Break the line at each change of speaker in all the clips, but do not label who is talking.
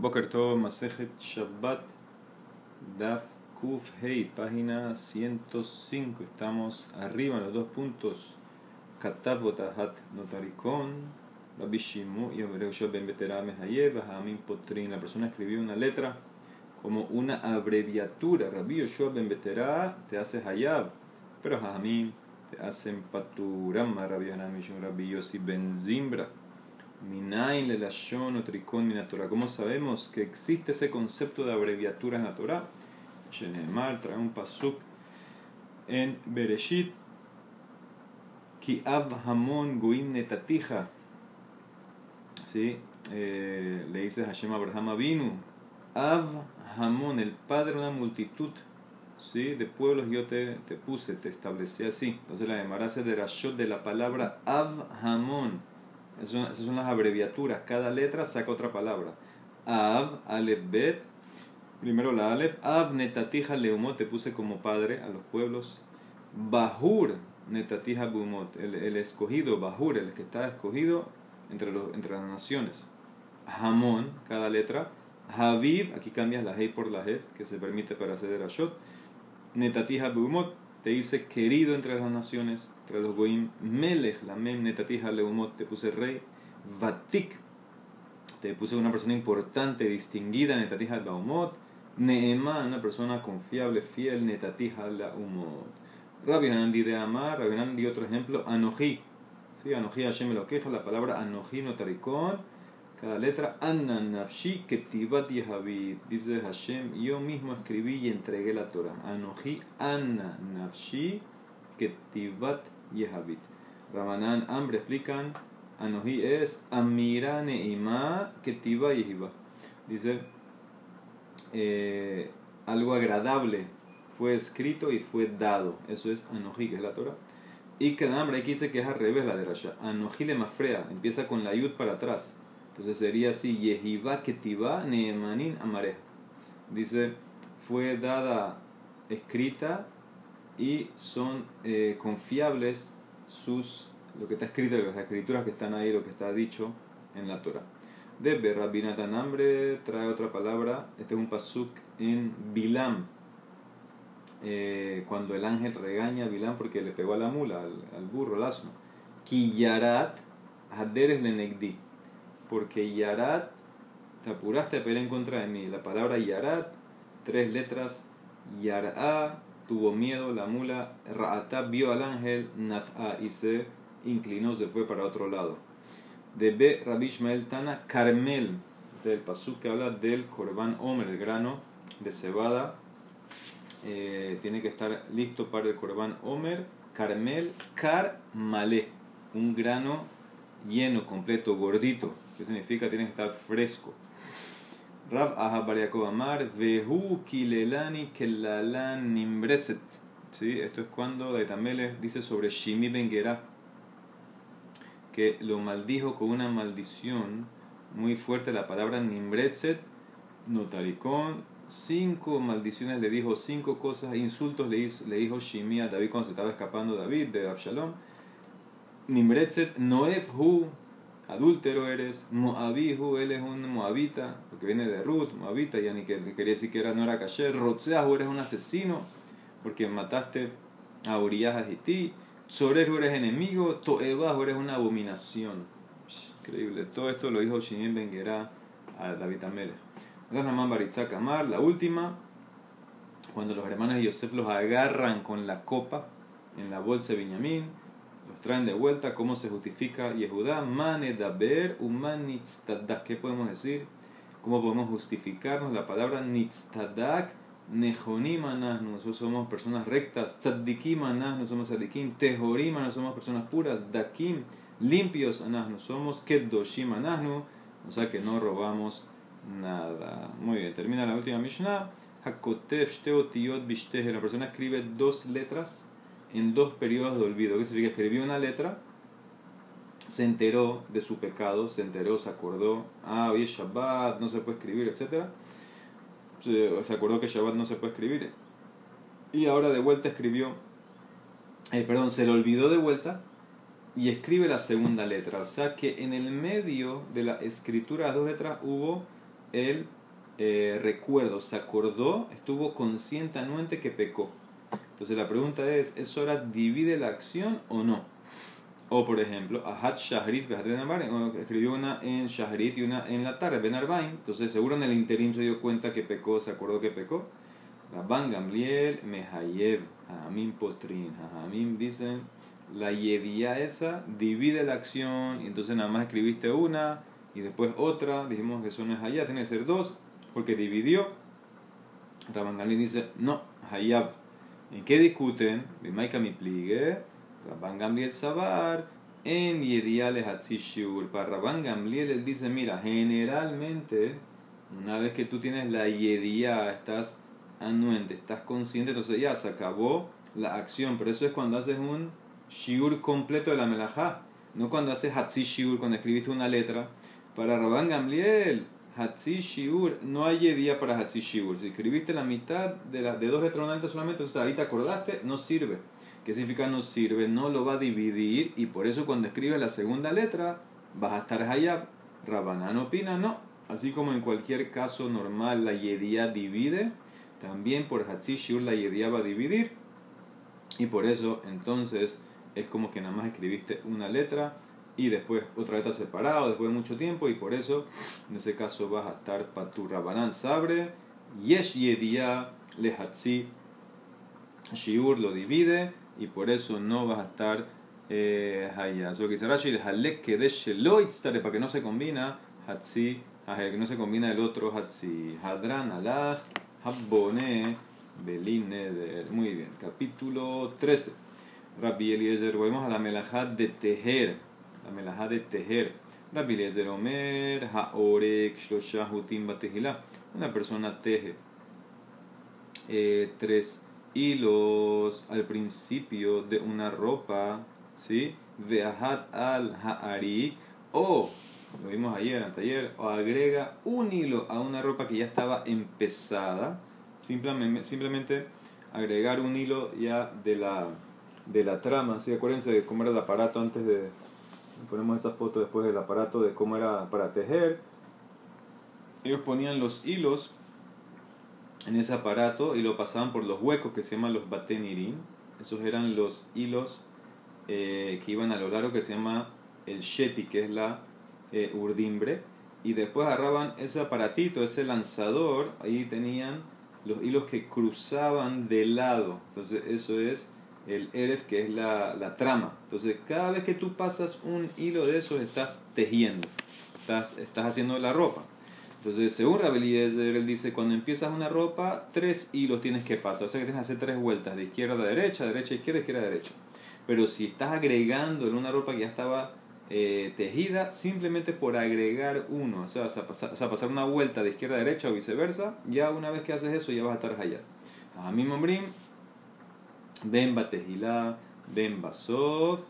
Boker Tov, Masejet Shabbat, Daf Kuf Hei, página 105. Estamos arriba en los dos puntos. Katav Botahat Notarikon, Rabbi Shimu y Ben Beterame Hayev, Hamim Potrin. La persona escribió una letra como una abreviatura. Rabbi Yoshua Ben Betera te hace Hayab, pero Hamim te hacen Paturama. Rabbi Hanamishun, Rabbi Yossi Ben Zimbra. Minain le lashon tricón minatora. ¿Cómo sabemos que existe ese concepto de abreviaturas en la Torah? Shenemar trae un pasuk en Bereshit. Ki ab hamon goim netatija. ¿Sí? Eh, le dice Hashem Abraham Avinu. Ab hamon, el padre de una multitud. ¿Sí? De pueblos yo te, te puse, te establecí así. Entonces la Gemara de Rashot de la palabra Ab hamon esas son, las abreviaturas. Cada letra saca otra palabra. Av, Aleph, Bet. Primero la Aleph. Av, Netatija, Leumot. Te puse como padre a los pueblos. Bahur, Netatija, Bumot. El, escogido, Bahur, el que está escogido entre, los, entre las naciones. Hamon, cada letra. Habib, aquí cambias la Hei por la Het, que se permite para hacer el Ashot. Netatija, Bumot te dice querido entre las naciones, entre los goim, melech, la mem netatija leumot, te puse rey, vatik, te puse una persona importante, distinguida, netatija leumot, neeman, una persona confiable, fiel, netatija leumot. Rabbi Hanandi de Amar, Rabbi Hanandi otro ejemplo, anoji, ¿sí? anoji Hashem lo queja, la palabra anoji notaricón, cada letra, Anna Nafshi. Dice Hashem, yo mismo escribí y entregué la Torah. Anoji Anna Nafshi Ketibat Yehavid. Ramanan Ambre explican, Anoji es Amirane Ima Ketiba Yehiva. Dice, eh, algo agradable fue escrito y fue dado. Eso es Anoji, que es la Torah. Y Kedamra aquí dice que es al revés la de Rasha. Anoji le mafrea, empieza con la yud para atrás. Entonces sería así, Yehiva Ketiva Neemanin Amare. Dice, fue dada escrita y son eh, confiables sus, lo que está escrito, las escrituras que están ahí, lo que está dicho en la Torah. De Rabinatan Ambre trae otra palabra, este es un pasuk en Bilam, eh, cuando el ángel regaña a Bilam porque le pegó a la mula, al, burro, al asno. Kiyarat Haderes Lenegdi porque Yarat, te apuraste a en contra de mí. La palabra Yarat, tres letras, Yar'a, tuvo miedo, la mula, Ra'ata vio al ángel, Nat'a, y se inclinó, se fue para otro lado. De B, Rabbi Ishmael Tana, Carmel, del pasuk que habla del Corban Omer, el grano de cebada. Eh, tiene que estar listo para el Corban Omer, Carmel, Carmale, un grano lleno, completo, gordito. ¿Qué significa? Tiene que estar fresco. Rab Ahabariakov Amar, Vehu Kilelani Kelalan Nimbretzet. ¿Sí? Esto es cuando Daitamele dice sobre Shimi Ben que lo maldijo con una maldición muy fuerte. La palabra Nimbretzet, notaricón, cinco maldiciones le dijo, cinco cosas, insultos le, hizo, le dijo Shimi a David cuando se estaba escapando David de Absalom. Nimbretzet, Noef Hu, adúltero eres, Moabihu, él es un moabita, porque viene de Ruth, moabita, ya ni que, quería decir que era, no era kasher, Rotzeahu, eres un asesino, porque mataste a Uriah Hiti, Tzoreru eres enemigo, Toebahu eres una abominación. Increíble, todo esto lo dijo Shimon Ben a David Amar, la última, cuando los hermanos de Yosef los agarran con la copa en la bolsa de Benjamín, traen de vuelta, cómo se justifica Yehudá, mane daber uman nitztadak. ¿Qué podemos decir? ¿Cómo podemos justificarnos la palabra nitztadak? Nejonim nosotros somos personas rectas, tzaddikim no somos tzaddikim, tehorim no somos personas puras, dakim, limpios no somos kedoshim anahnu, o sea que no robamos nada. Muy bien, termina la última Mishnah. Hakotev shteotiyot bishtehe, la persona escribe dos letras en dos periodos de olvido. ¿Qué significa? Escribió una letra, se enteró de su pecado, se enteró, se acordó, ah, hoy es Shabbat, no se puede escribir, etc. Se acordó que Shabbat no se puede escribir. Y ahora de vuelta escribió, eh, perdón, se le olvidó de vuelta y escribe la segunda letra. O sea que en el medio de la escritura de dos letras hubo el eh, recuerdo, se acordó, estuvo consciente anuente que pecó. Entonces la pregunta es, ¿es hora divide la acción o no? O por ejemplo, Ahat Shahrit escribió una en Shahrit y una en la tarde, Ben Arbain. Entonces seguro en el interim se dio cuenta que pecó, se acordó que pecó. Rabban Gamliel, Mehayev, Hamim Potrin. Hamim dicen, la yedía esa divide la acción, y entonces nada más escribiste una y después otra. Dijimos que eso no es tiene que ser dos, porque dividió. Rabban Gamliel dice, no, Hayab. ¿En qué discuten? Bimaika mi pligue, Rabban Gamliel Sabar, en Yediales Hatzishur. Para Rabban Gamliel él dice, mira, generalmente, una vez que tú tienes la yedía, estás anuente, estás consciente, entonces ya se acabó la acción. Pero eso es cuando haces un shiur completo de la melajá, no cuando haces hatzi shiur, cuando escribiste una letra. Para Rabban Gamliel, hatzi shiur, no hay día para hatzi shiur. Si escribiste la mitad de, la, de dos letras solamente, entonces ahorita acordaste, no sirve. ¿Qué significa no sirve? No lo va a dividir y por eso cuando escribes la segunda letra vas a estar hayab. Rabanán opina, no. Así como en cualquier caso normal la yedía divide, también por Hatzi Shiur la Yedía va a dividir. Y por eso entonces es como que nada más escribiste una letra y después otra letra separada después de mucho tiempo. Y por eso en ese caso vas a estar tu Rabanán Sabre. Yesh Yedía le Hatzi Shiur lo divide y por eso no vas a estar Hayya. Eso que dice Rashi, Halek Kedesh para que no se combina Hatzi, que no se combina el otro Hatzi. Hadran Alach. Habbone Belineder. Muy bien, capítulo 13. Rabbi Eliezer, volvemos a la melajá de tejer. La melajá de tejer. Rabbi Eliezer Omer, Haorek, Hutim, Batejilá. Una persona teje eh, tres hilos al principio de una ropa, ¿sí? Veahat al Ha'ari. O lo vimos ayer, taller o agrega un hilo a una ropa que ya estaba empezada, simplemente, simplemente agregar un hilo ya de la, de la trama, ¿sí? acuérdense de cómo era el aparato antes de, ponemos esa foto después del aparato de cómo era para tejer, ellos ponían los hilos en ese aparato y lo pasaban por los huecos que se llaman los batenirin, esos eran los hilos eh, que iban a lo largo que se llama el sheti, que es la eh, urdimbre. Y después agarraban ese aparatito, ese lanzador, ahí tenían los hilos que cruzaban de lado. Entonces eso es el Eref, que es la, la, trama. Entonces cada vez que tú pasas un hilo de esos, estás tejiendo, estás, estás haciendo la ropa. Entonces, según Rabeliezer, él dice, cuando empiezas una ropa, tres hilos tienes que pasar. O sea que tienes que hacer tres vueltas, de izquierda a derecha, derecha a izquierda, izquierda a derecha. Pero si estás agregando en una ropa que ya estaba eh, tejida simplemente por agregar uno, o sea, pasar, o sea, pasar una vuelta de izquierda a derecha o viceversa, ya una vez que haces eso ya vas a estar allá. A mí mombrim, ben batejilá, ben basov,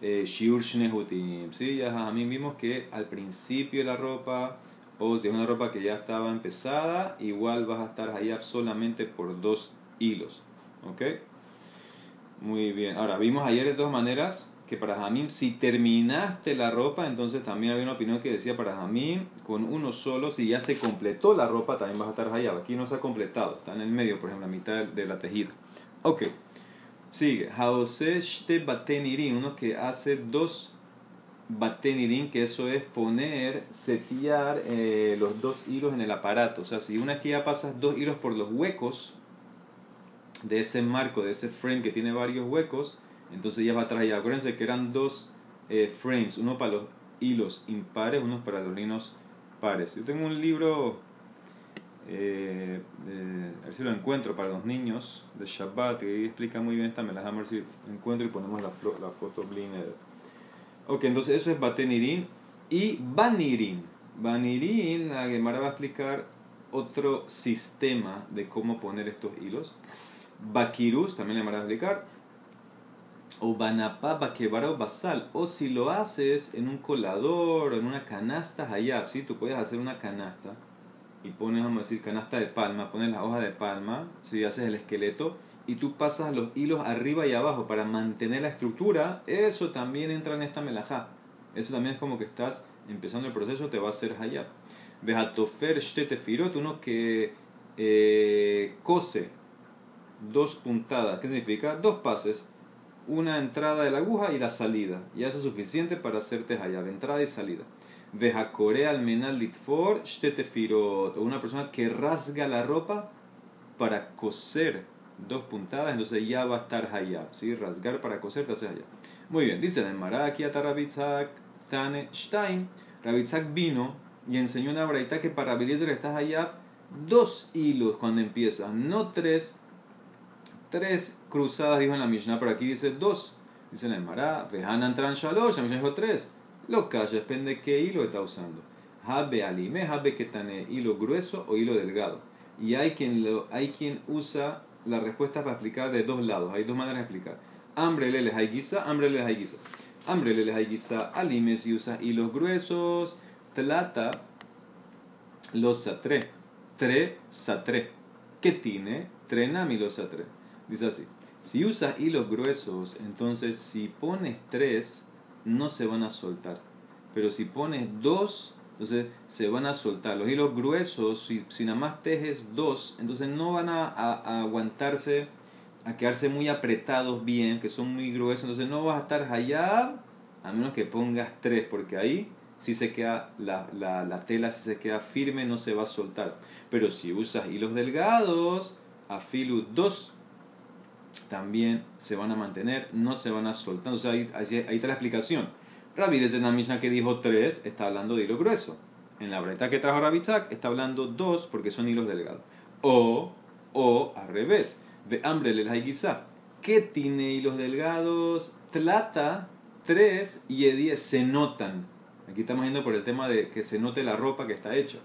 eh, shiur shnehutim. ¿sí? Ya a mí vimos que al principio la ropa, o si es una ropa que ya estaba empezada, igual vas a estar allá solamente por dos hilos. ¿Ok? Muy bien. Ahora, vimos ayer de dos maneras que para Jamim, si terminaste la ropa, entonces también había una opinión que decía para Jamim, con uno solo, si ya se completó la ropa, también vas a estar allá. Aquí no se ha completado, está en el medio, por ejemplo, la mitad de la tejida. Ok, sigue. Haoseshte batenirin, uno que hace dos batenirin, que eso es poner, setear eh, los dos hilos en el aparato. O sea, si una que ya pasas dos hilos por los huecos de ese marco, de ese frame que tiene varios huecos, entonces ya va atrás ya. Acuérdense que eran dos eh, frames, uno para los hilos impares, uno para los hilos pares. Yo tengo un libro, a ver si lo encuentro, para los niños de Shabbat, que explica muy bien esta me a si encuentro y ponemos la, la foto Bliner. Ok, entonces eso es Batenirin y Banirin. Banirin, la Gemara va a explicar otro sistema de cómo poner estos hilos. Bakirus, también le va a explicar o banapá o basal, o si lo haces en un colador en una canasta hayab, ¿sí? tú puedes hacer una canasta y pones, vamos a decir, canasta de palma, pones la hoja de palma, si haces el esqueleto y tú pasas los hilos arriba y abajo para mantener la estructura, eso también entra en esta melajá. Eso también es como que estás empezando el proceso, te va a hacer hayab. Vejatofer shtetefirot, uno que eh, cose dos puntadas. ¿Qué significa? Dos pases. Una entrada de la aguja y la salida. Y eso es suficiente para hacerte hayab, entrada y salida. Vejakore almenal litfor shtetefirot. O una persona que rasga la ropa para coser dos puntadas, entonces ya va a estar hayab. ¿sí? Rasgar para coser te hace hayab. Muy bien, dice en Maraki Rabitzak Tane Stein. Rabitzak vino y enseñó una braita que para Beliezer estás hayab dos hilos cuando empieza, no tres. Tres cruzadas, dijo en la Mishnah, pero aquí dice dos. Dice en el Mará, Vehanan Tran Shalosh, la Mishnah dijo tres. Lo calla, depende de qué hilo está usando. Habe alime, habe que tiene hilo grueso o hilo delgado. Y hay quien, lo, hay quien usa la respuesta para explicar de dos lados. Hay dos maneras de explicar. Hambre le hay guisa, hambre le hay guisa. Hambre le hay guisa, alime si usa hilos gruesos. Tlata, los satre. Tre, satre. ¿Qué tiene? Trenami los satre. Dice así. Si usas hilos gruesos, entonces si pones tres, no se van a soltar. Pero si pones dos, entonces se van a soltar. Los hilos gruesos, si, si nada más tejes dos, entonces no van a, a, aguantarse, a quedarse muy apretados bien, que son muy gruesos. Entonces no vas a estar allá a menos que pongas tres, porque ahí si se queda la, la, la, tela, si se queda firme, no se va a soltar. Pero si usas hilos delgados, afilu 2, también se van a mantener, no se van a soltar. O sea, ahí, ahí, está la explicación. Rabbi de la Mishnah que dijo 3 está hablando de hilo grueso. En la breta que trajo Rabitzak está hablando 2 porque son hilos delgados. O, o al revés. De hambre le la ¿Qué tiene hilos delgados? Tlata, 3 y E10 se notan Aquí estamos yendo por el tema de que se note la ropa que está hecha.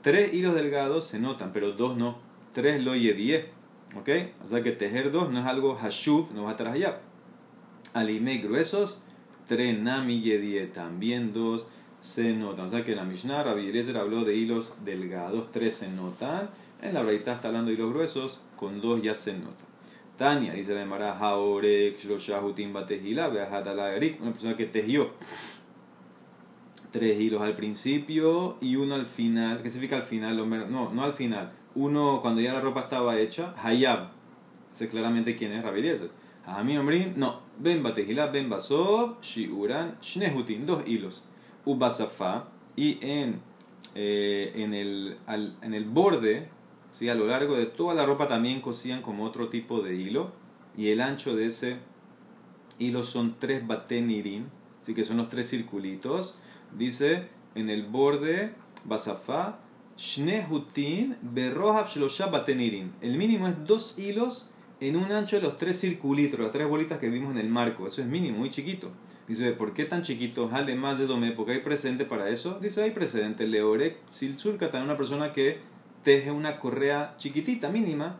Tres hilos delgados se notan, pero dos no. Tres lo y diez. ¿Ok? O sea que tejer dos no es algo hashuv, no va a estar allá. Alime gruesos, tres nami y diez. También dos se notan. O sea que la Mishnah, Rabbi Eliezer habló de hilos delgados, tres se notan. En la Breitá está hablando de hilos gruesos, con dos ya se notan. Tania, dice la Emara, Haorek, Shloshahutim Batehila, una persona que tejió tres hilos al principio y uno al final. ¿Qué significa al final? No, no al final. Uno cuando ya la ropa estaba hecha, Hayab. Sé claramente quién es Rabbi Eliezer. mí Omrim, no. Ben Batejila, Ben Basov, Shiuran, Shnehutin, dos hilos. Ubasafa, y en, eh, en, el, al, en el borde, ¿sí? a lo largo de toda la ropa también cosían como otro tipo de hilo. Y el ancho de ese hilo son tres batenirin, así que son los tres circulitos dice en el borde basafá shnehutin berrohab shlosha batenirin. El mínimo es dos hilos en un ancho de los tres circulitos, las tres bolitas que vimos en el marco. Eso es mínimo, muy chiquito. Dice, ¿por qué tan chiquito? Además de dome, porque hay presente para eso. Dice, hay precedente. Leorek silsulkatan, una persona que teje una correa chiquitita, mínima,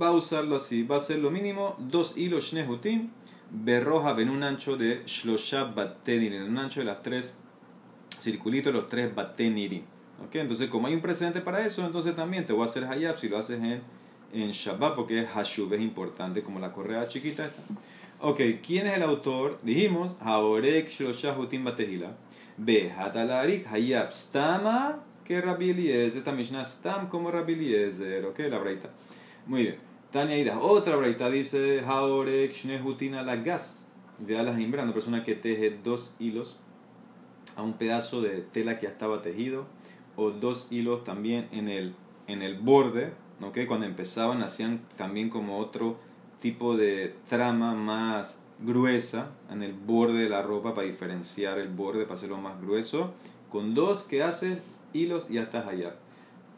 va a usarlo así. Va a ser lo mínimo, dos hilos shnehutin berrohab en un ancho de shlosha batenirin, en un ancho de las tres circulito los tres bateniri. ¿Okay? Entonces, como hay un precedente para eso, entonces también te voy a hacer hayab si lo haces en, en Shabbat, porque hashub, es importante, como la correa chiquita esta. Ok, ¿quién es el autor? Dijimos, Haorek Shoshahutim Batehila. B. Hatalarik Hayab Stama, que Rabbi Eliezer. Esta Mishnah Stam como Rabbi Eliezer. Ok, la braita. Muy bien. Tania Ida. Otra braita dice, Haorek Shnehutin Alagas. Ve a la una persona que teje dos hilos a un pedazo de tela que ya estaba tejido o dos hilos también en el, en el borde, ¿okay? cuando empezaban hacían también como otro tipo de trama más gruesa en el borde de la ropa para diferenciar el borde, para hacerlo más grueso, con dos que hace hilos y estás allá.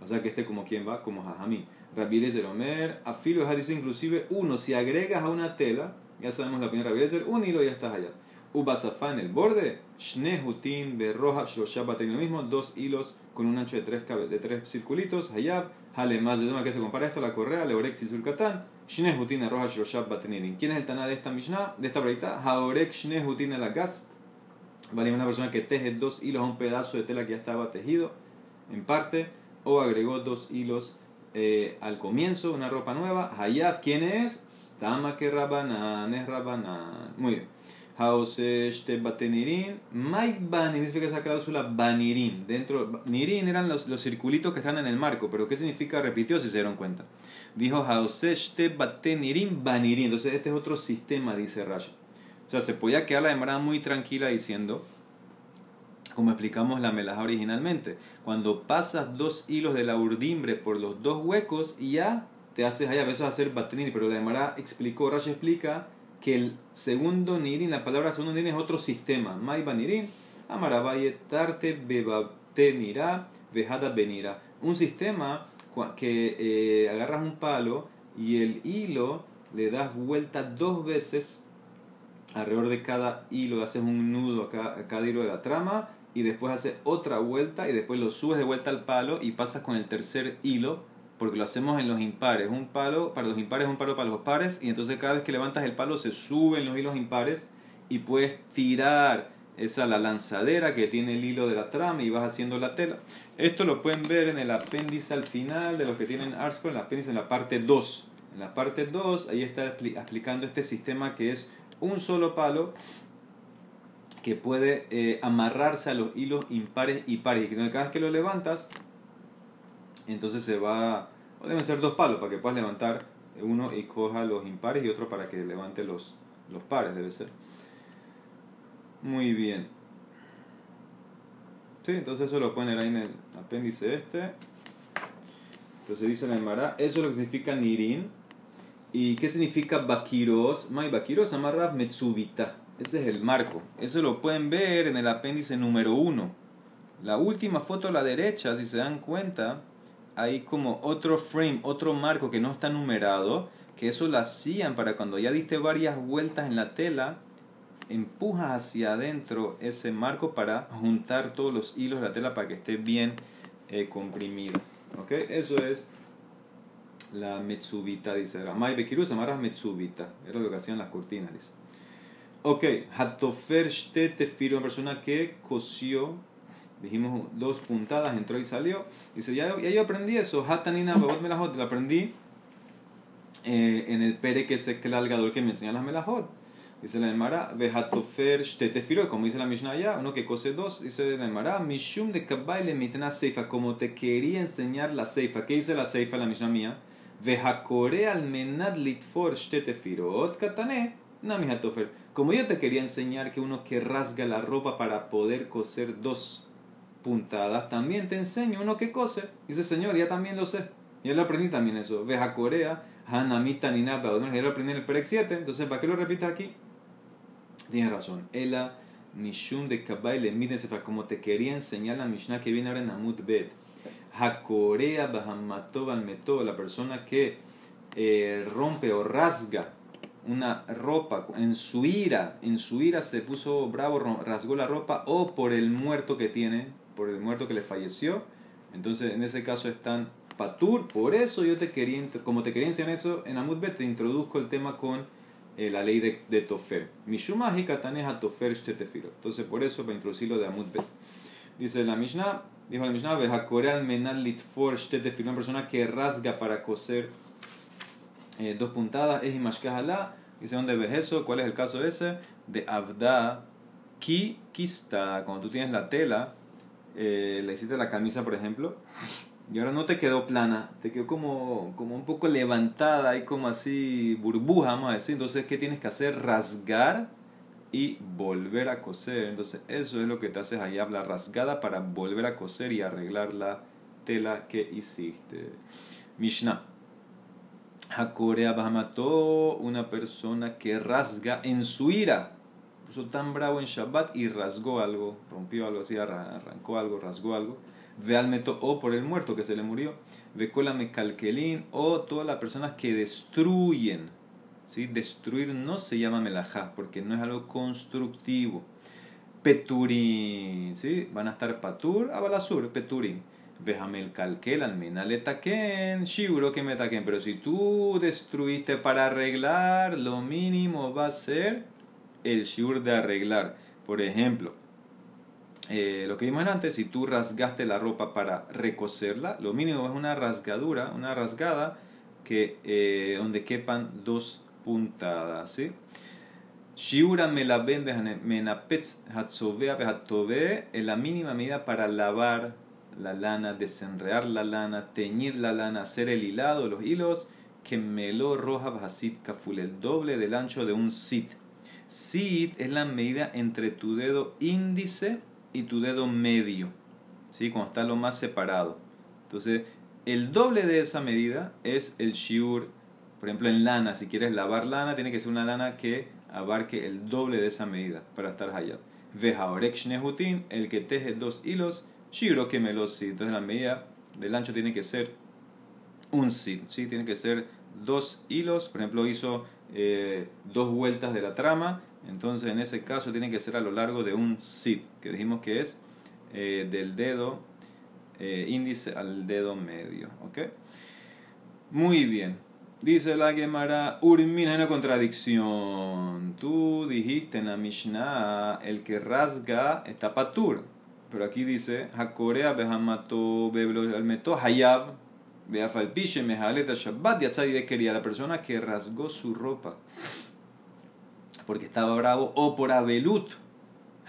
O sea que este como quien va, como Jajamí. Rabbi Eliezer Omer, afilo dice inclusive uno, si agregas a una tela, ya sabemos la primera Rabbi un hilo y ya estás allá. Ubasafá en el borde, Shnehutin, Berroja, Shloshabat en lo mismo, dos hilos con un ancho de tres, de tres circulitos, Hayab, Hale más de que se compara esto, la correa, Leorex y Sulkatan, Shnehutin, Arroja, Shloshabat ¿Quién es el Taná de esta Mishnah, de esta breita? Haorek, Shnehutin, la gas. Vale, una persona que teje dos hilos a un pedazo de tela que ya estaba tejido, en parte, o agregó dos hilos eh, al comienzo, una ropa nueva. Hayab, ¿quién es? Stama que Rabanan, es Rabanan. Muy bien. Haoseshte batenirin, mai banin, significa esa cláusula banirin. Dentro, nirin eran los, los circulitos que están en el marco, pero ¿qué significa? Repitió si se dieron cuenta. Dijo Haoseshte batenirin banirin. Entonces, este es otro sistema, dice Rashi. O sea, se podía quedar la demora muy tranquila diciendo, como explicamos la melaja originalmente, cuando pasas dos hilos de la urdimbre por los dos huecos y ya te haces allá, a veces hacer batenirin, pero la demora explicó, Rashi explica que el segundo nirin, la palabra segundo nirin es otro sistema. Maiba nirin, amarabaye tarte bebate nira, vejada benira. Un sistema que eh, agarras un palo y el hilo le das vuelta dos veces alrededor de cada hilo, haces un nudo a cada, hilo de la trama y después haces otra vuelta y después lo subes de vuelta al palo y pasas con el tercer hilo porque lo hacemos en los impares. Un palo para los impares, un palo para los pares, y entonces cada vez que levantas el palo se suben los hilos impares y puedes tirar esa la lanzadera que tiene el hilo de la trama y vas haciendo la tela. Esto lo pueden ver en el apéndice al final de los que tienen ARSCO, en el apéndice en la parte 2. En la parte 2, ahí está explicando este sistema que es un solo palo que puede eh, amarrarse a los hilos impares y pares. Y que cada vez que lo levantas, entonces se va, o deben ser dos palos para que puedas levantar uno y coja los impares y otro para que levante los, los pares, debe ser. Muy bien. Sí, entonces eso lo ponen ahí en el apéndice este. Entonces dice la Emara, eso es lo que significa nirin. ¿Y qué significa bakiros? Mai bakiros amarra metsubita. Ese es el marco. Eso lo pueden ver en el apéndice número uno. La última foto a la derecha, si se dan cuenta, hay como otro frame, otro marco que no está numerado, que eso lo hacían para cuando ya diste varias vueltas en la tela, empujas hacia adentro ese marco para juntar todos los hilos de la tela para que esté bien eh, comprimido. ¿Ok? Eso es la Metsubita, dice Ramay Bekirus, amarras Metsubita. Era lo que hacían las cortinas, dice. Ok, Hatofer Tefiro, una persona que cosió dijimos dos puntadas, entró y salió. Dice, ya, ya yo aprendí eso, Hatanina Babot Melahot, lo aprendí eh, en el pere que se el que me enseña las Melahot. Dice la Emara, Vejatofer Shtetefiro, como dice la Mishnah allá, uno que cose dos, dice la Emara, Mishum de Kabbaile mitna Seifa, como te quería enseñar la Seifa. ¿Qué dice la Seifa, la Mishnah mía? Vejakore al menad litfor Shtetefirot, Katane, Nami Hatofer. Como yo te quería enseñar que uno que rasga la ropa para poder coser dos puntadas, también te enseño uno que cose. Dice, Señor, ya también lo sé. Ya lo aprendí también eso. Ves a Corea, Hanamita ni nada, ya lo aprendí en el Perec 7. Entonces, ¿para qué lo repites aquí? Tienes razón. Ela Mishun de Kabay le como te quería enseñar la Mishnah que viene ahora en Amut Bet. Hakorea Bahamatov al Meto, la persona que eh, rompe o rasga una ropa en su ira, en su ira se puso bravo, rasgó la ropa o por el muerto que tiene, por el muerto que le falleció. Entonces, en ese caso están patur. Por eso yo te quería, como te quería enseñar eso, en Amudbet te introduzco el tema con eh, la ley de, de Tofer. Mishumah y a Tofer Shtetefiro. Entonces, por eso para introducirlo de Amudbet. Dice la Mishnah, dijo la Mishnah, Vejakoreal menal litfor Shtetefiro. Una persona que rasga para coser eh, dos puntadas es Imashkahala. Dice, ¿dónde ves eso? ¿Cuál es el caso ese? De Abda Ki Kista. Cuando tú tienes la tela eh, le hiciste la camisa, por ejemplo, y ahora no te quedó plana, te quedó como, como un poco levantada, y como así burbuja, vamos a decir. Entonces, ¿qué tienes que hacer? Rasgar y volver a coser. Entonces, eso es lo que te haces ahí, la rasgada para volver a coser y arreglar la tela que hiciste. Mishnah. Hakorea Bahamató, una persona que rasga en su ira tan bravo en Shabbat y rasgó algo, rompió algo así, arrancó algo, rasgó algo. Ve al meto o por el muerto que se le murió. Ve cola calquelín o todas las personas que destruyen. ¿sí? Destruir no se llama melajá porque no es algo constructivo. Peturín, ¿sí? van a estar patur, abalasur, peturín. Vejamel calquel, almenaletaken, shiburo que me taquen. Pero si tú destruiste para arreglar, lo mínimo va a ser el shiur de arreglar. Por ejemplo, eh, lo que vimos antes, si tú rasgaste la ropa para recoserla, lo mínimo es una rasgadura, una rasgada que, eh, donde quepan dos puntadas. ¿sí? Shiura melaben menapetz hatzovea behatove es la mínima medida para lavar la lana, desenrear la lana, teñir la lana, hacer el hilado, los hilos, que melo roja bajasit kaful, el doble del ancho de un sit. Sit es la medida entre tu dedo índice y tu dedo medio, ¿sí? cuando está lo más separado. Entonces, el doble de esa medida es el shiur. Por ejemplo, en lana, si quieres lavar lana, tiene que ser una lana que abarque el doble de esa medida para estar hayab. Vejaorek shnehutin, el que teje dos hilos, shiro que melosi. Entonces, la medida del ancho tiene que ser un sit, ¿sí? Tiene que ser dos hilos. Por ejemplo, hizo eh, dos vueltas de la trama. Entonces, en ese caso, tiene que ser a lo largo de un sit, que dijimos que es eh, del dedo eh, índice al dedo medio. ¿Ok? Muy bien. Dice la Gemara, Urmin hay una contradicción. Tú dijiste en la Mishnah, el que rasga está patur. Pero aquí dice, behamato beblo hayab beafalpiche mehaleta shabbat de quería la persona que rasgó su ropa porque estaba bravo o por abelut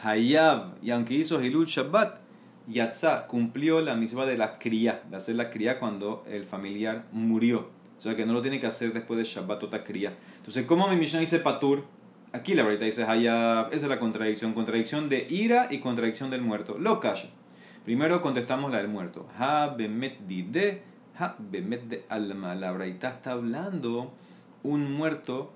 hayab y aunque hizo hilul shabbat Yatzá cumplió la misma de la cría, de hacer la cría cuando el familiar murió. O sea que no lo tiene que hacer después de Shabbat otra cría. Entonces, ¿cómo mi Mishnah dice Patur? Aquí la verdad dice Hayab. Esa es la contradicción. Contradicción de ira y contradicción del muerto. Lo calla. Primero contestamos la del muerto. Ha bemet de ha bemet de alma. La braita está hablando un muerto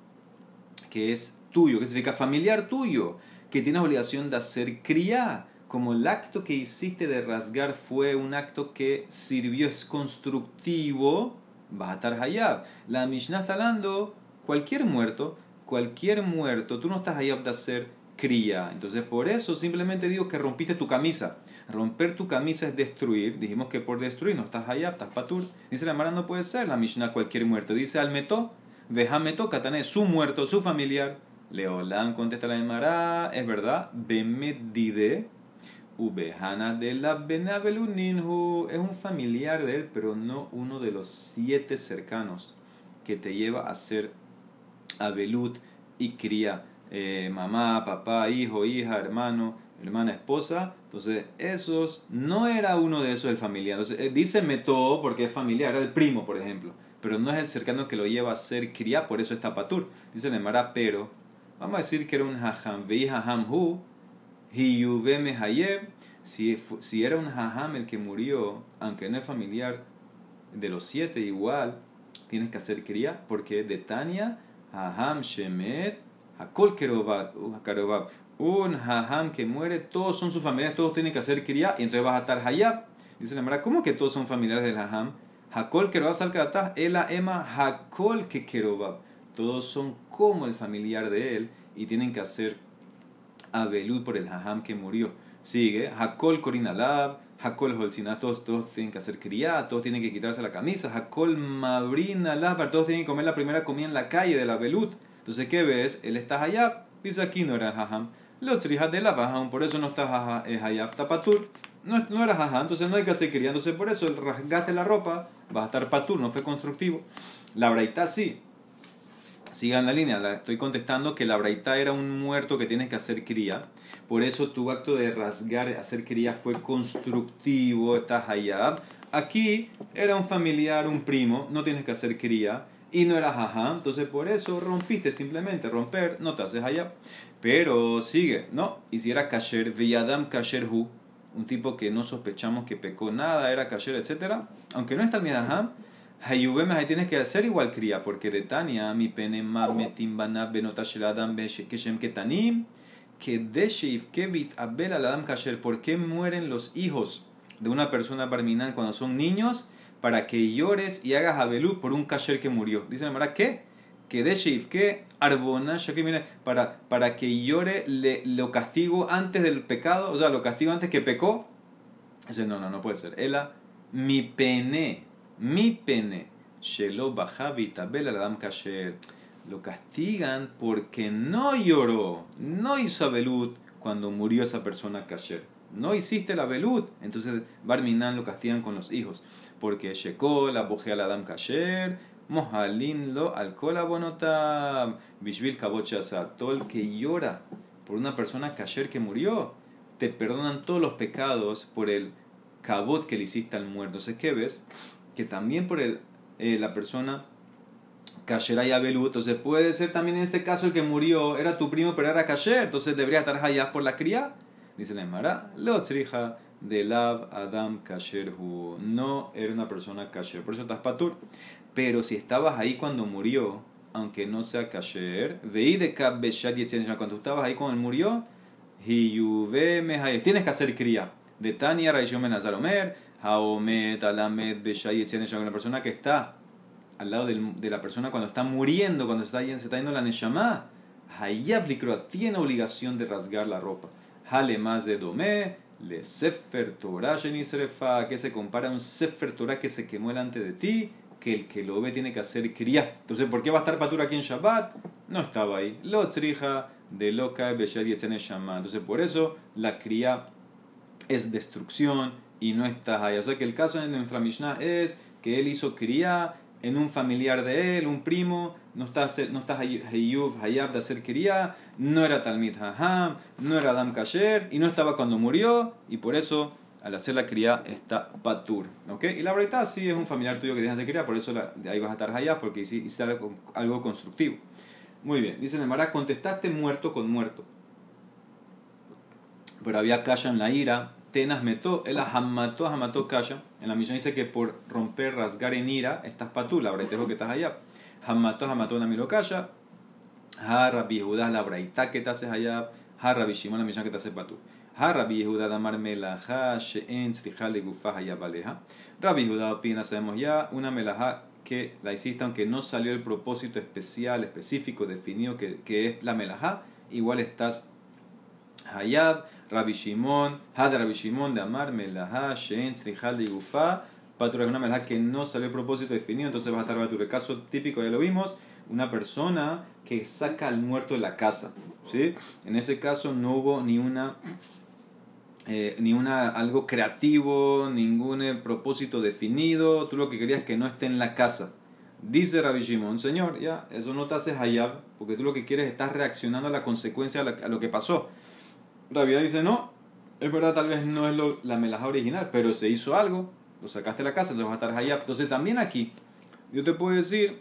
que es tuyo, que significa familiar tuyo, que tiene obligación de hacer cría como el acto que hiciste de rasgar fue un acto que sirvió, es constructivo, vas a estar hayab. La Mishnah está hablando, cualquier muerto, cualquier muerto, tú no estás hayab de hacer cría. Entonces por eso simplemente digo que rompiste tu camisa. Romper tu camisa es destruir. Dijimos que por destruir no estás hayab, estás patur. Dice la Mara no puede ser la Mishnah cualquier muerto. Dice al meto, vejameto, katané, su muerto, su familiar. Leolán contesta la Mara, es verdad, bemedide Ubehana de la Benabeluninhu es un familiar de él, pero no uno de los siete cercanos que te lleva a ser Abelut y cría eh, mamá, papá, hijo, hija, hermano, hermana, esposa. Entonces, esos no era uno de esos el familiar. Entonces, eh, dice Meto porque es familiar, era el primo, por ejemplo, pero no es el cercano que lo lleva a ser cría, por eso está patur. Dice Nemara, pero vamos a decir que era un hajam, veí hajam hu Hiyubeme Hayeb, si, si era un hajam el que murió, aunque no es familiar de los siete, igual tienes que hacer cría, porque de Tania, hajam Shemet, Hakol Kerobab, un hajam que muere, todos son sus familiares, todos tienen que hacer cría, y entonces vas a estar Hayab. Dice la Mara, ¿cómo que todos son familiares del hajam? Hakol Kerobab Salkatah, Ela Ema Hakol Kerobab. Todos son como el familiar de él y tienen que hacer Abelud por el Hajam que murió. Sigue, Hakol Korinalab, Hakol Holzina, todos, todos tienen que hacer criada, todos tienen que quitarse la camisa, Hakol Mabrinalab, todos tienen que comer la primera comida en la calle de la Abelud. Entonces, ¿qué ves? Él está Hayab, dice aquí no era el Hajam. Lo de la Hajam, por eso no está Hayab Tapatur. No, no era Hajam, entonces no hay que hacer. Entonces, por eso el rasgaste la ropa, va a estar Patur, no fue constructivo. La Braita sí, Sigan la línea, la estoy contestando que la braita era un muerto que tienes que hacer cría. Por eso tu acto de rasgar, hacer cría fue constructivo, estás hayab. Aquí era un familiar, un primo, no tienes que hacer cría. Y no era jajam, entonces por eso rompiste simplemente. Romper, no te haces hayab. Pero sigue, ¿no? Y si era kasher, veyadam kasher hu, un tipo que no sospechamos que pecó nada, era kasher, etc. Aunque no está el midaham, Hayubem ahí tienes que hacer igual cría, porque de Tania, mi pene metim banab benotasheladam keshem ketanim, que desheif kevit abel aladam kasher. ¿Por qué mueren los hijos de una persona barminal cuando son niños? Para que llores y hagas abelú por un kasher que murió. Dice la ¿qué? Que arbonash, que mire, para, para que llore, le, lo castigo antes del pecado, o sea, lo castigo antes que pecó. Dice, no, no, no puede ser. Ela, mi pene mi pene, Shelo Tabel Adam Kasher, lo castigan porque no lloró, no hizo abelut cuando murió esa persona Kasher. No hiciste la abelut, entonces Barminan lo castigan con los hijos. Porque Shekol, la Adam Kasher, Mohalin lo alcohol abonotam. Bishvil kabot Todo el que llora por una persona ayer que murió, te perdonan todos los pecados por el cabot que le hiciste al muerto. Entonces, ¿qué ves? Que también por el, eh, la persona Kasher Ayabelu, entonces puede ser también en este caso el que murió era tu primo pero era Kasher, entonces debería estar allá por la cría. Dice la Emara, lo trija de Lab Adam Kasher No era una persona Kasher, por eso estás patur. Pero si estabas ahí cuando murió, aunque no sea Kasher, veí de cuando estabas ahí cuando él murió, tienes que hacer cría. De Tania Raishom Omer, Haomet Alamed una persona que está al lado de la persona cuando está muriendo, cuando se está, se está yendo la Neshama, Hayab tiene obligación de rasgar la ropa. Hale más de Domé, le Sefer Torah que se compara a un Sefer Torah que se quemó delante de ti, que el que lo ve tiene que hacer cría. Entonces, ¿por qué va a estar patura aquí en Shabbat? No estaba ahí. Lo trija de loca Beshad Shama. Entonces, por eso la cría es destrucción y no está ahí. O sea que el caso de nuestra Mishnah es que él hizo cría en un familiar de él, un primo, no está, no está Hayab de hacer quería, no era Talmid Haham, no era Adam Kasher, y no estaba cuando murió, y por eso al hacer la cría está Patur. ¿okay? Y la verdad sí es un familiar tuyo que tienes de cría, por eso ahí vas a estar Hayab, porque hiciste algo, algo constructivo. Muy bien, dice Nemara, contestaste muerto con muerto. Pero había calla en la ira, tenas metó, él mató, mató calla. En la misión dice que por romper, rasgar en ira, estás patú, la braita es que estás allá. Hamató, hamató, una milo calla. Ha Rabbi Judá, la braita que te haces allá. Ha Rabbi Shimon, la misión que te hace patú. Rabbi Judá, damar melaja, she'en gufá allá baleja. Rabbi Judá opina, sabemos ya, una melaja que la hiciste aunque no salió el propósito especial, específico, definido que, que es la melaja, igual estás hayab Rabbi Shimon, Had Rabbi Shimon de Amar, Melaha, Shein, Tzrijal de Gufa, Patura es una melaha que no salió a propósito definido, entonces va a estar Patura. El caso típico, ya lo vimos, una persona que saca al muerto de la casa. ¿sí? En ese caso no hubo ni una. Eh, ni una algo creativo, ningún eh, propósito definido, tú lo que querías es que no esté en la casa. Dice Rabbi Shimon, Señor, ya, eso no te hace hayab, porque tú lo que quieres es estar reaccionando a la consecuencia a lo que pasó. Rabia dice, no, es verdad, tal vez no es lo, la melaja original, pero se hizo algo, lo sacaste de la casa, entonces vas a estar allá. Entonces también aquí, yo te puedo decir,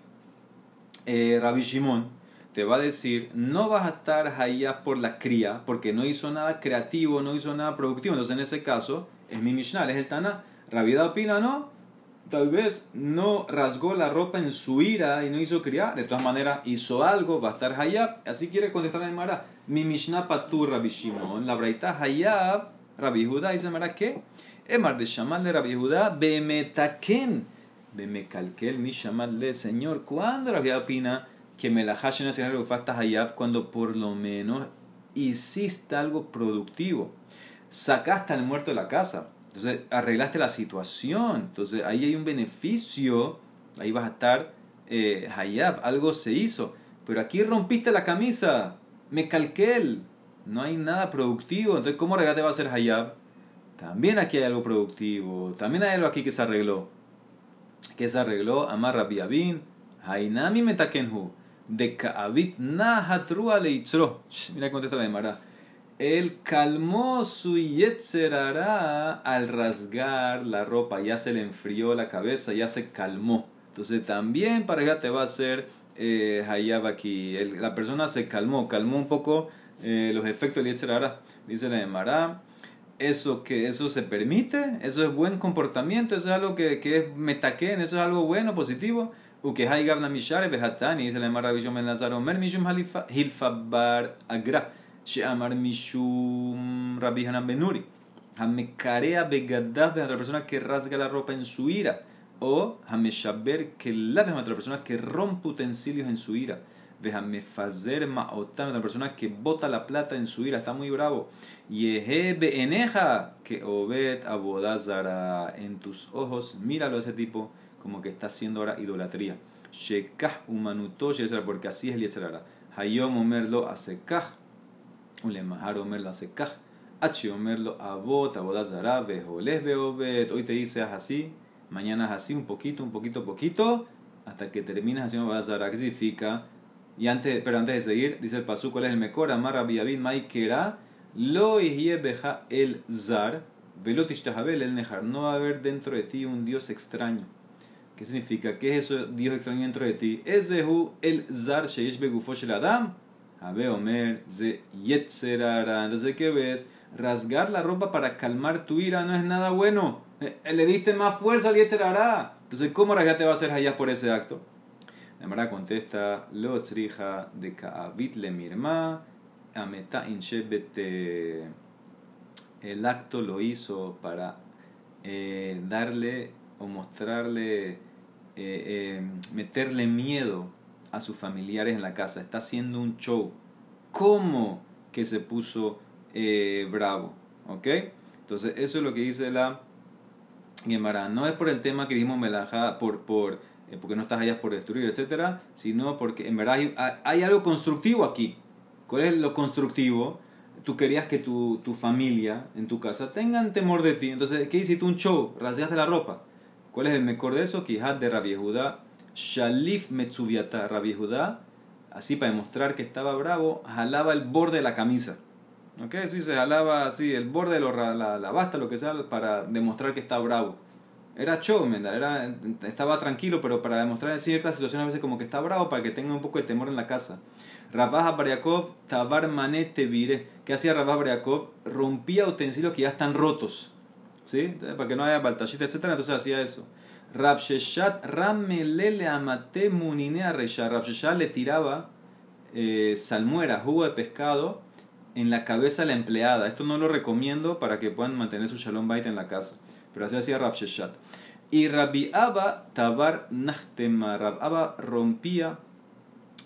eh, Rabbi Shimon te va a decir, no vas a estar allá por la cría, porque no hizo nada creativo, no hizo nada productivo. Entonces en ese caso, es mi Mishnah, es el Tana. Rabia opina, no, tal vez no rasgó la ropa en su ira y no hizo criar, de todas maneras hizo algo, va a estar hayab, así quiere contestar en Mara, mi Mishnah Patur Rabbi Shimon, la braita hayab, Rabbi Judá, dice Mara, ¿qué? Emar de Shamal de Rabbi Judá, bemetaken, bemekalkel, mi Shamal de Señor, ¿cuándo Rabbi opina que me la cuando por lo menos hiciste algo productivo? Sacaste al muerto de la casa entonces arreglaste la situación. Entonces ahí hay un beneficio. Ahí vas a estar eh, hayab. Algo se hizo. Pero aquí rompiste la camisa. Me calqué. No hay nada productivo. Entonces, ¿cómo regate va a ser hayab? También aquí hay algo productivo. También hay algo aquí que se arregló. Que se arregló. Amar Rabiabin. Hainami metakenhu. De kaavit nahatrua leitzro. Mira cómo te está la demara él calmó su yetzerará al rasgar la ropa, ya se le enfrió la cabeza, ya se calmó. Entonces también para ella te va a hacer eh, hayab aquí. la persona se calmó, calmó un poco eh, los efectos del yetzerará. Dice la Emara, eso que eso se permite, eso es buen comportamiento, eso es algo que, que es metaquén, eso es algo bueno, positivo. Uke haigab mishare behatani, dice la Emara, Bishom en Lazaro, mer mishum hilfabar agra. Sheamar Mishum Rabbi Hanan Benuri. Hamekarea begadav de otra persona que rasga la ropa en su ira. O Hameshaber de otra persona que rompe utensilios en su ira. Vejamefazer Maotam de otra persona que bota la plata en su ira. Está muy bravo. Yehe eneja que obed abodazara en tus ojos. Míralo ese tipo como que está haciendo ahora idolatría. Shekah humanuto porque así es el Yetzerara. Hayom omerlo asekah Ulemahar Omer la sekah. Achi Omer lo abot, abodazara, bejoles beobet. Hoy te dices así, mañana es así, un poquito, un poquito, poquito. hasta que terminas haciendo Bazara. ¿Qué significa? Y antes, pero antes de seguir, dice el Pasú, ¿cuál es el Mekor? Amar Rabbi Abid Maikera, lo beja el zar, velotishtahabel el nejar. No va a haber dentro de ti un Dios extraño. ¿Qué significa? ¿Qué es eso Dios extraño dentro de ti? Ezehu el zar sheish begufo shel adam. Habe omer ze yetzerara. Entonces, ¿qué ves? Rasgar la ropa para calmar tu ira no es nada bueno. Eh, le diste más fuerza al yetzerara. Entonces, ¿cómo rasgar te va a hacer allá por ese acto? La Mara contesta, lo trija de kaavit le mirma, ameta inshebet. El acto lo hizo para eh, darle o mostrarle, eh, eh, meterle miedo a sus familiares en la casa. Está haciendo un show. ¿Cómo que se puso bravo? ¿Ok? Entonces, eso es lo que dice la Gemara. No es por el tema que dimos melajá, por, por eh, porque no estás allá por destruir, etcétera, sino porque en verdad hay, algo constructivo aquí. ¿Cuál es lo constructivo? Tú querías que tu, tu, familia en tu casa tengan temor de ti. Entonces, ¿qué hiciste? Un show, rasgaste la ropa. ¿Cuál es el mejor de eso? Quijat de Rabbi Judá, Shalif Metsubiata. Rabbi Judá, así para demostrar que estaba bravo, jalaba el borde de la camisa. ¿Ok? Sí, se jalaba así, el borde de la, la basta, lo que sea, para demostrar que está bravo. Era show, era, estaba tranquilo, pero para demostrar en ciertas situaciones a veces como que está bravo para que tenga un poco de temor en la casa. Rabah Bariakov, Tabar Manet Vire. ¿Qué hacía Rabah Bariakov? Rompía utensilios que ya están rotos. ¿Sí? Para que no haya baltashita, etc. Entonces hacía eso. Rabsheshat Ramelele Amate Muninea Resha. Rabsheshat le tiraba eh, salmuera, jugo de pescado, en la cabeza de la empleada. Esto no lo recomiendo para que puedan mantener su shalom bait en la casa. Pero así hacía Rav Sheshat. Y Rabbi Abba Tabar Nachtema. Abba rompía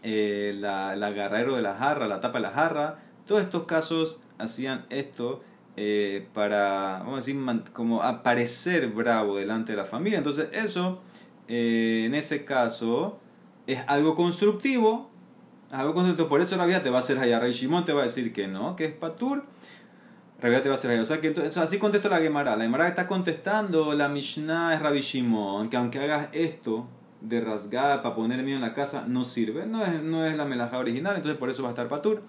eh, la, la agarradero de la jarra, la tapa de la jarra. Todos estos casos hacían esto eh, para, vamos a decir, como aparecer bravo delante de la familia. Entonces eso, eh, en ese caso, es algo constructivo. Algo. Por eso Rabbi te va a hacer Hayarra y Shimon te va a decir que no, que es Patur te va a ser O sea, que entonces, así contestó la Gemara. La Gemara está contestando, la Mishnah es Rabbi Shimon, que aunque hagas esto de rasgar para poner miedo en la casa, no sirve. No es, no es la melajá original, entonces por eso va a estar patur.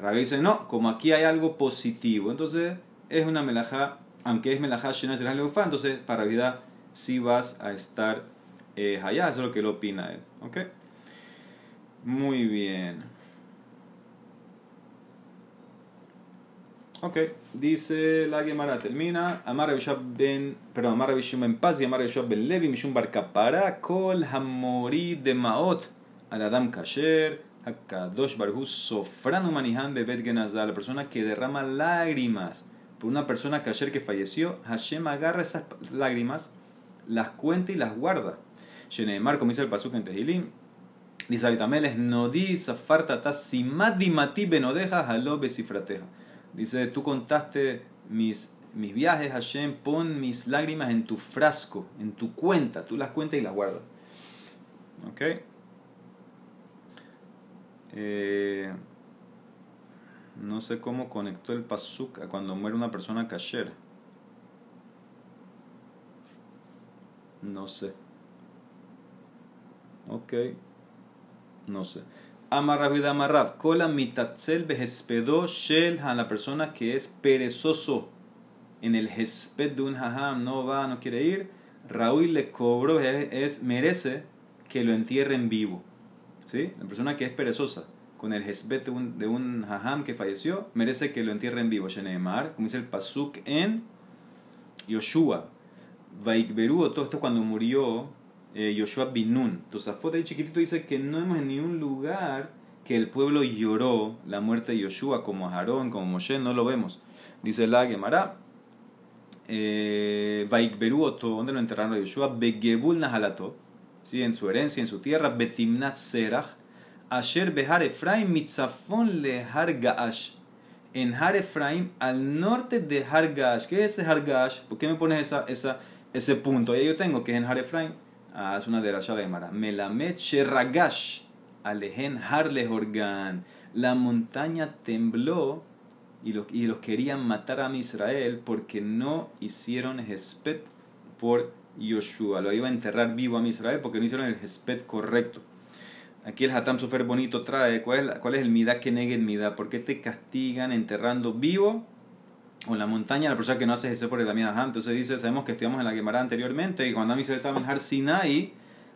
Rabbi dice, no, como aquí hay algo positivo, entonces es una melajá, aunque es melajá shena leufá, entonces para vida sí vas a estar eh, allá, eso es lo que él opina él. ¿Ok? Muy bien. Ok, dice la Gemara, termina. Amar ben, perdón, Amar ben Paz y Amar ben Levi, Mishum Bar Kapara, Kol Hamori de Maot, al Adam Kasher, Hakadosh Barhu Sofranu Manihan Bebet Genazal, la persona que derrama lágrimas por una persona Kasher que falleció, Hashem agarra esas lágrimas, las cuenta y las guarda. Sheneemar, como dice el Pasuk en Tehilim, dice Abitameles, Nodi Safartata Simadi Mati Benodeja Halo Besifrateja Dice, tú contaste mis, mis viajes, Hashem, pon mis lágrimas en tu frasco, en tu cuenta, tú las cuentas y las guardas. ¿Ok? Eh, no sé cómo conectó el pasuk a cuando muere una persona kasher. No sé. Ok. No sé. Amarrab Amarrab. Kola mitatzel behespedo shel la persona que es perezoso en el hesped de un hajam, no va, no quiere ir. Raúl le cobró, es, merece que lo entierren vivo. ¿Sí? La persona que es perezosa con el hesped de un, de un que falleció, merece que lo entierren vivo. Sheneemar, como dice el pasuk en Yoshua. Vaikberu, todo esto cuando murió eh, Yoshua Binun. Tosafot ahí chiquitito dice que no hemos en ningún lugar que el pueblo lloró la muerte de Yoshua como Aarón, como Moshe, no lo vemos. Dice la Gemara, eh, ¿dónde lo enterraron a Yoshua? Begebul Nahalato, ¿sí? en su herencia, en su tierra, Betimnat Serach, Asher Behar Efraim, Mitzafon le Gaash. En Har Efraim, al norte de Har Gaash. ¿Qué es ese Har Gaash? ¿Por qué me pones esa, esa, ese punto? Ahí yo tengo que es en Har Efraim. Ah, es una de las de Mara. Melamed Sheragash, Alehen Harle Organ. La montaña tembló y los, y los querían matar a Israel porque no hicieron Hespet por Yoshua. Lo iba a enterrar vivo a Israel porque no hicieron el Hesped correcto. Aquí el Hatam Sofer bonito trae cuál es, el Midah que negue el Midah. ¿Por qué te castigan enterrando vivo o en la montaña la persona que no hace ese por el Midah? Entonces dice, sabemos que estudiamos en la Gemara anteriormente y cuando Israel estaba en Har Sinai,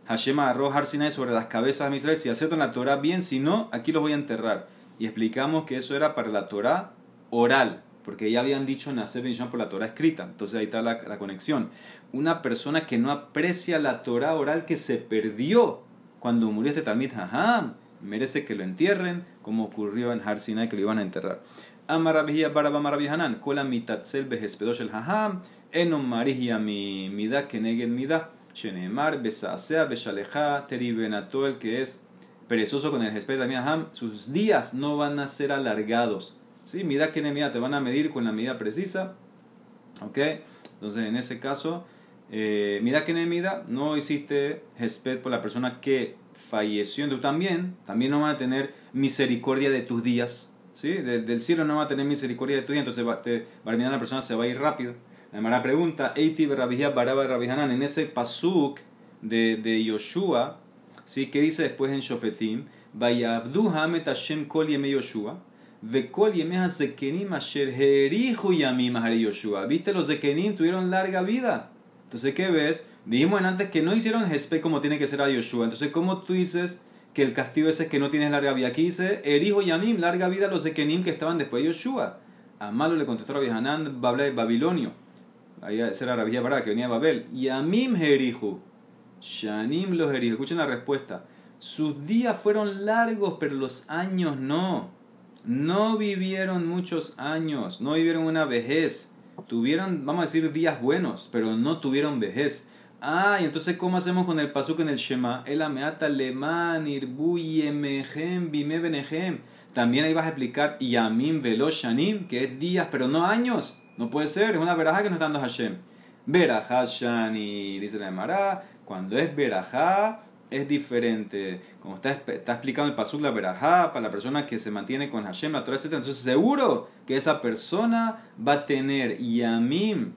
Hashem agarró Har Sinai sobre las cabezas de Israel. Si aceptan la Torah bien, si no, aquí los voy a enterrar. Y explicamos que eso era para la Torah oral, porque ya habían dicho nacer Benisham por la Torah escrita. Entonces ahí está la, la conexión. Una persona que no aprecia la Torah oral que se perdió cuando murió este Talmid Haham, merece que lo entierren, como ocurrió en Har Sinai que lo iban a enterrar. Amarabihia baraba marabihanan, kola mitatzel behespedosh el Haham, enom marihia mi mida kenegel mida, shenemar besasea beshaleja teribenato el que es perezoso con el Hesped del Haham, sus días no van a ser alargados. ¿Sí? Mida mida te van a medir con la medida precisa. ¿Ok? Entonces, en ese caso, eh, mida que mida, no hiciste Hesped por la persona que falleció, tú también, también no van a tener misericordia de tus días. ¿Sí? del cielo no va a tener misericordia de tus días, entonces va, te, a la persona se va a ir rápido. La pregunta, Eiti Baraba Rabihanan, en ese pasuk de, de Yoshua, ¿sí? ¿qué dice después en Shofetim? Vayabdu Hamet Hashem Kol Yeme Yoshua. Vekol Yeme Zekenim Asher Herihu Yamim Yoshua. ¿Viste? Los Zekenim tuvieron larga vida. Entonces, ¿qué ves? Dijimos en antes que no hicieron Hespe como tiene que ser a Yoshua. Entonces, ¿cómo tú dices que el castigo ese es que no tienes larga vida? Aquí dice, el hijo Yamim, larga vida a los Zekenim que estaban después de Yoshua. A Malo le contestó a Hanan, Babilonio. Ahí era Rabbi Bará, que venía de Babel. Yamim Jerihu. Shanim los Jerihu. Escuchen la respuesta. Sus días fueron largos, pero los años no. No vivieron muchos años, no vivieron una vejez tuvieron, vamos a decir, días buenos, pero no tuvieron vejez. Ah, y entonces, ¿cómo hacemos con el pasuk en el Shema? El ameata leman irbuyemehem bime También ahí vas a explicar yamim veloshanim, que es días, pero no años. No puede ser, es una veraja que nos está dando Hashem. Verajá shani, dice la Emara, cuando es verajá, es diferente. Como está, está explicando el Pasuk la Berajá, para la persona que se mantiene con Hashem, la Torah, etc. Entonces, seguro que esa persona va a tener Yamim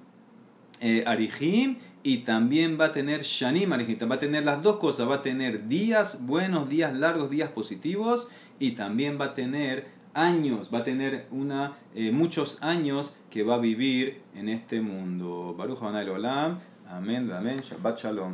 eh, Arihim y también va a tener Shanim Arihim. Va a tener las dos cosas. Va a tener días buenos, días largos, días positivos y también va a tener años, va a tener una, eh, muchos años que va a vivir en este mundo. Baruch Olam. Amén, amén. Shabbat Shalom.